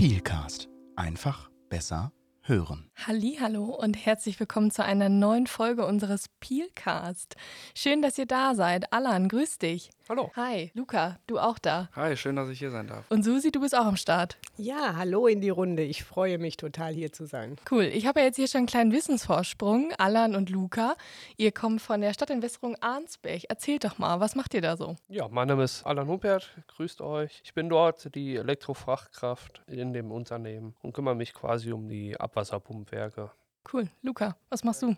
Peelcast. Einfach besser hören. Hallo und herzlich willkommen zu einer neuen Folge unseres Peelcast. Schön, dass ihr da seid. Alan, grüß dich. Hallo. Hi, Luca, du auch da. Hi, schön, dass ich hier sein darf. Und Susi, du bist auch am Start. Ja, hallo in die Runde. Ich freue mich total hier zu sein. Cool. Ich habe ja jetzt hier schon einen kleinen Wissensvorsprung. Alan und Luca, ihr kommt von der Stadtentwässerung Arnsberg. Erzählt doch mal, was macht ihr da so? Ja, mein Name ist Alan Humpert. Grüßt euch. Ich bin dort die Elektrofachkraft in dem Unternehmen und kümmere mich quasi um die Abwasserpumpwerke. Cool. Luca, was machst du?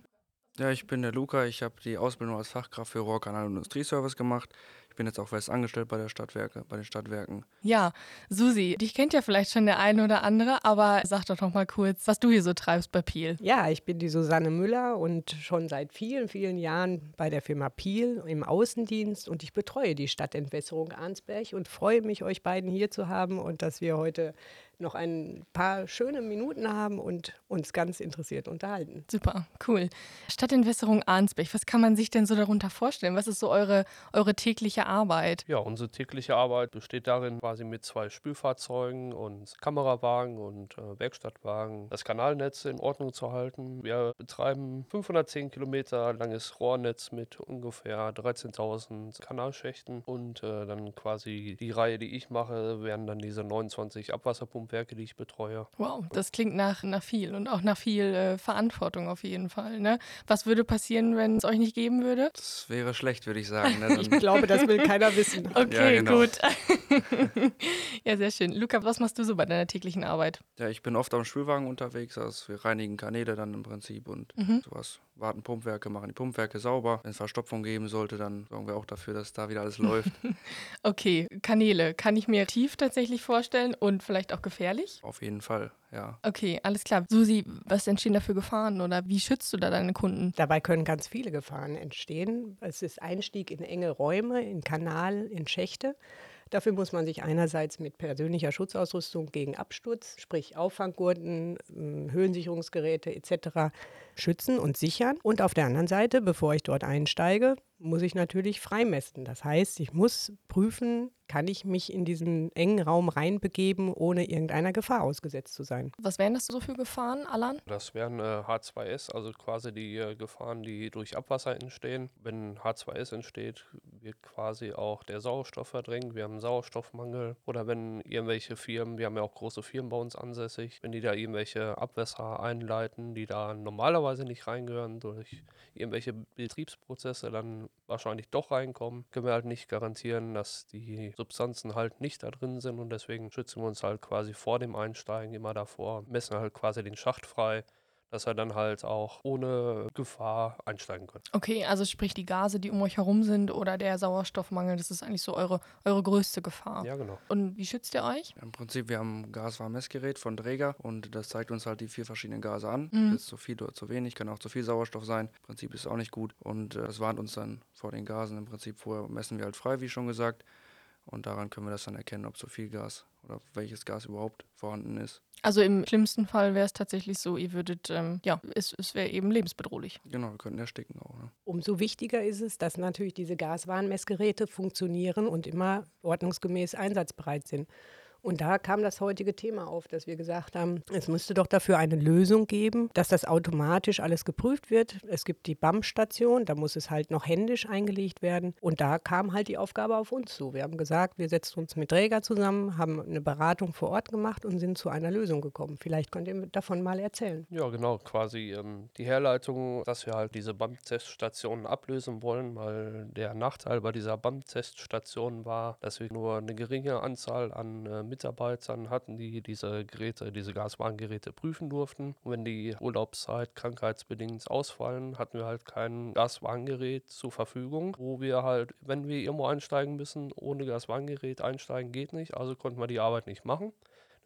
Ja, ich bin der Luca. Ich habe die Ausbildung als Fachkraft für Rohrkanal und Industrieservice gemacht. Ich bin jetzt auch fest angestellt bei der Stadtwerke, bei den Stadtwerken. Ja, Susi, dich kennt ja vielleicht schon der eine oder andere, aber sag doch noch mal kurz, was du hier so treibst bei Piel. Ja, ich bin die Susanne Müller und schon seit vielen, vielen Jahren bei der Firma Piel im Außendienst und ich betreue die Stadtentwässerung Arnsberg und freue mich, euch beiden hier zu haben und dass wir heute noch ein paar schöne Minuten haben und uns ganz interessiert unterhalten. Super, cool. Stadtentwässerung Arnsberg, was kann man sich denn so darunter vorstellen? Was ist so eure, eure tägliche Arbeit? Ja, unsere tägliche Arbeit besteht darin, quasi mit zwei Spülfahrzeugen und Kamerawagen und äh, Werkstattwagen das Kanalnetz in Ordnung zu halten. Wir betreiben 510 Kilometer langes Rohrnetz mit ungefähr 13.000 Kanalschächten und äh, dann quasi die Reihe, die ich mache, wären dann diese 29 Abwasserpumpwerke, die ich betreue. Wow, das klingt nach, nach viel und auch nach viel äh, Verantwortung auf jeden Fall. Ne? Was würde passieren, wenn es euch nicht geben würde? Das wäre schlecht, würde ich sagen. Ne? Ich glaube, das will keiner wissen. Okay, Ja, genau. gut. ja, sehr schön. Luca, was machst du so bei deiner täglichen Arbeit? ja, ich bin oft am Spülwagen unterwegs. Also wir reinigen Kanäle dann im Prinzip und Mhm. sowas. Warten Pumpwerke, machen die Pumpwerke sauber. Wenn es Verstopfung geben sollte, dann sorgen wir auch dafür, dass da wieder alles läuft. Okay, Kanäle. Kann ich mir tief tatsächlich vorstellen und vielleicht auch gefährlich? Auf jeden Fall, ja. Okay, alles klar. Susi, was entstehen da für Gefahren oder wie schützt du da deine Kunden? Dabei können ganz viele Gefahren entstehen. Es ist Einstieg in enge Räume, in Kanal, in Schächte. Dafür muss man sich einerseits mit persönlicher Schutzausrüstung gegen Absturz, sprich Auffanggurten, ähm, Höhensicherungsgeräte etc. schützen und sichern. Und auf der anderen Seite, bevor ich dort einsteige, muss ich natürlich freimessen. Das heißt, ich muss prüfen, kann ich mich in diesen engen Raum reinbegeben, ohne irgendeiner Gefahr ausgesetzt zu sein. Was wären das so für Gefahren, Alan? Das wären äh, H2S, also quasi die äh, Gefahren, die durch Abwasser entstehen. Wenn H2S entsteht, wird quasi auch der Sauerstoff verdrängt. Wir haben einen Sauerstoffmangel. Oder wenn irgendwelche Firmen, wir haben ja auch große Firmen bei uns ansässig, wenn die da irgendwelche Abwässer einleiten, die da normalerweise nicht reingehören, durch irgendwelche Betriebsprozesse dann wahrscheinlich doch reinkommen, können wir halt nicht garantieren, dass die Substanzen halt nicht da drin sind und deswegen schützen wir uns halt quasi vor dem Einsteigen immer davor, messen halt quasi den Schacht frei, dass wir dann halt auch ohne Gefahr einsteigen können. Okay, also sprich die Gase, die um euch herum sind oder der Sauerstoffmangel, das ist eigentlich so eure, eure größte Gefahr. Ja, genau. Und wie schützt ihr euch? Im Prinzip, wir haben ein Gaswarmmessgerät von Dräger und das zeigt uns halt die vier verschiedenen Gase an. Mhm. Ist zu viel oder zu wenig, kann auch zu viel Sauerstoff sein. Im Prinzip ist es auch nicht gut und äh, das warnt uns dann vor den Gasen. Im Prinzip vorher messen wir halt frei, wie schon gesagt. Und daran können wir das dann erkennen, ob zu viel Gas oder welches Gas überhaupt vorhanden ist. Also im schlimmsten Fall wäre es tatsächlich so, ihr würdet, ähm, ja, es, es wäre eben lebensbedrohlich. Genau, wir könnten ersticken auch. Ne? Umso wichtiger ist es, dass natürlich diese Gaswarnmessgeräte funktionieren und immer ordnungsgemäß einsatzbereit sind. Und da kam das heutige Thema auf, dass wir gesagt haben, es müsste doch dafür eine Lösung geben, dass das automatisch alles geprüft wird. Es gibt die BAM-Station, da muss es halt noch händisch eingelegt werden. Und da kam halt die Aufgabe auf uns zu. Wir haben gesagt, wir setzen uns mit Träger zusammen, haben eine Beratung vor Ort gemacht und sind zu einer Lösung gekommen. Vielleicht könnt ihr davon mal erzählen. Ja, genau, quasi ähm, die Herleitung, dass wir halt diese BAM-Teststationen ablösen wollen, weil der Nachteil bei dieser BAM-Teststation war, dass wir nur eine geringe Anzahl an äh, Mitarbeitern hatten, die diese Geräte, diese Gaswarngeräte prüfen durften. Und wenn die Urlaubszeit krankheitsbedingt ausfallen, hatten wir halt kein Gaswarngerät zur Verfügung, wo wir halt, wenn wir irgendwo einsteigen müssen, ohne Gaswarngerät einsteigen geht nicht, also konnten wir die Arbeit nicht machen.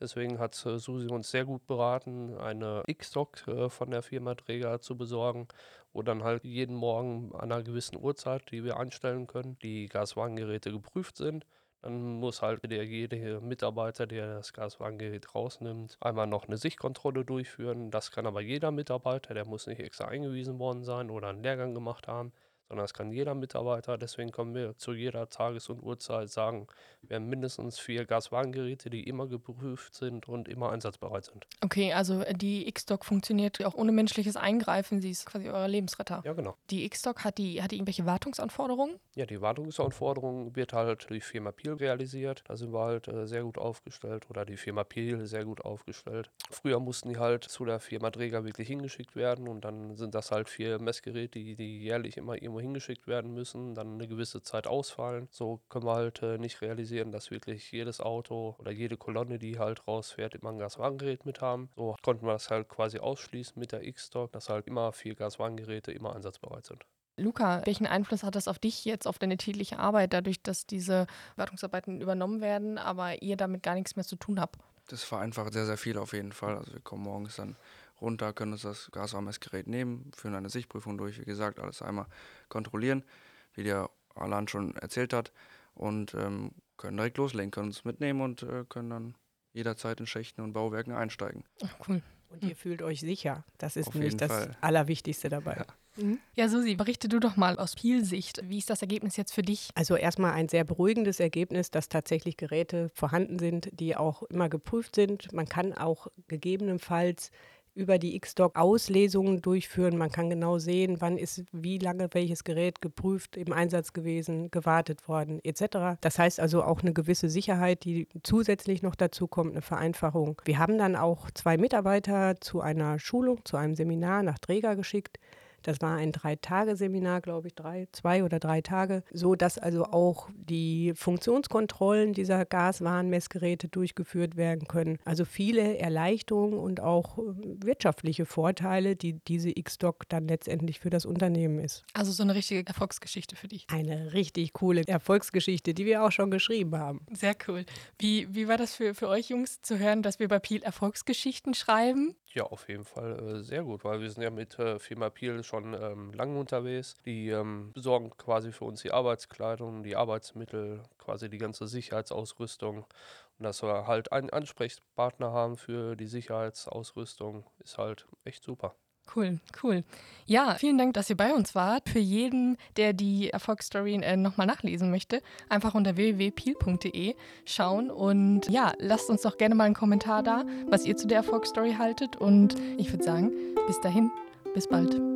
Deswegen hat äh, Susi uns sehr gut beraten, eine X-Doc äh, von der Firma Träger zu besorgen, wo dann halt jeden Morgen an einer gewissen Uhrzeit, die wir einstellen können, die Gaswagengeräte geprüft sind. Dann muss halt der jede Mitarbeiter, der das Gaswagengerät rausnimmt, einmal noch eine Sichtkontrolle durchführen. Das kann aber jeder Mitarbeiter, der muss nicht extra eingewiesen worden sein oder einen Lehrgang gemacht haben, sondern das kann jeder Mitarbeiter. Deswegen können wir zu jeder Tages- und Uhrzeit sagen, wir haben mindestens vier Gaswarngeräte, die immer geprüft sind und immer einsatzbereit sind. Okay, also äh, die X-Doc funktioniert auch ohne menschliches Eingreifen. Sie ist quasi euer Lebensretter. Ja, genau. Die X-Doc hat die, hat die irgendwelche Wartungsanforderungen? Ja, die Wartungsanforderung wird halt durch Firma Piel realisiert. Da sind wir halt äh, sehr gut aufgestellt oder die Firma Piel sehr gut aufgestellt. Früher mussten die halt zu der Firma Träger wirklich hingeschickt werden und dann sind das halt vier Messgeräte, die, die jährlich immer irgendwo hingeschickt werden müssen, dann eine gewisse Zeit ausfallen. So können wir halt äh, nicht realisieren, dass wirklich jedes Auto oder jede Kolonne, die halt rausfährt, immer ein Gaswarngerät mit haben. So konnten wir das halt quasi ausschließen mit der X-Stock, dass halt immer vier Gaswarngeräte immer einsatzbereit sind. Luca, welchen Einfluss hat das auf dich jetzt, auf deine tägliche Arbeit, dadurch, dass diese Wartungsarbeiten übernommen werden, aber ihr damit gar nichts mehr zu tun habt? Das vereinfacht sehr, sehr viel auf jeden Fall. Also wir kommen morgens dann runter, können uns das Gaswarmmessgerät nehmen, führen eine Sichtprüfung durch, wie gesagt, alles einmal kontrollieren, wie der Alan schon erzählt hat, und ähm, können direkt loslegen, können uns mitnehmen und äh, können dann jederzeit in Schächten und Bauwerken einsteigen. Ach, cool. Und ihr fühlt euch sicher. Das ist Auf nämlich das Fall. Allerwichtigste dabei. Ja. Mhm. Ja, Susi, berichte du doch mal aus Piel-Sicht. Wie ist das Ergebnis jetzt für dich? Also erstmal ein sehr beruhigendes Ergebnis, dass tatsächlich Geräte vorhanden sind, die auch immer geprüft sind. Man kann auch gegebenenfalls über die X-Doc Auslesungen durchführen. Man kann genau sehen, wann ist wie lange welches Gerät geprüft, im Einsatz gewesen, gewartet worden, etc. Das heißt also auch eine gewisse Sicherheit, die zusätzlich noch dazu kommt, eine Vereinfachung. Wir haben dann auch zwei Mitarbeiter zu einer Schulung, zu einem Seminar nach Träger geschickt. Das war ein Drei-Tage-Seminar, glaube ich, drei, zwei oder drei Tage, so dass also auch die Funktionskontrollen dieser Gaswarnmessgeräte durchgeführt werden können. Also viele Erleichterungen und auch äh, wirtschaftliche Vorteile, die diese X-Doc dann letztendlich für das Unternehmen ist. Also so eine richtige Erfolgsgeschichte für dich. Eine richtig coole Erfolgsgeschichte, die wir auch schon geschrieben haben. Sehr cool. Wie, wie war das für, für euch Jungs zu hören, dass wir bei Piel Erfolgsgeschichten schreiben? Ja, auf jeden Fall äh, sehr gut, weil wir sind ja mit äh, Firma Piel schon ähm, lange unterwegs. Die ähm, besorgen quasi für uns die Arbeitskleidung, die Arbeitsmittel, quasi die ganze Sicherheitsausrüstung. Und dass wir halt einen Ansprechpartner haben für die Sicherheitsausrüstung, ist halt echt super. Cool, cool. Ja, vielen Dank, dass ihr bei uns wart. Für jeden, der die Erfolgsstory äh, nochmal nachlesen möchte, einfach unter www.peel.de schauen und ja, lasst uns doch gerne mal einen Kommentar da, was ihr zu der Erfolgsstory haltet. Und ich würde sagen, bis dahin, bis bald.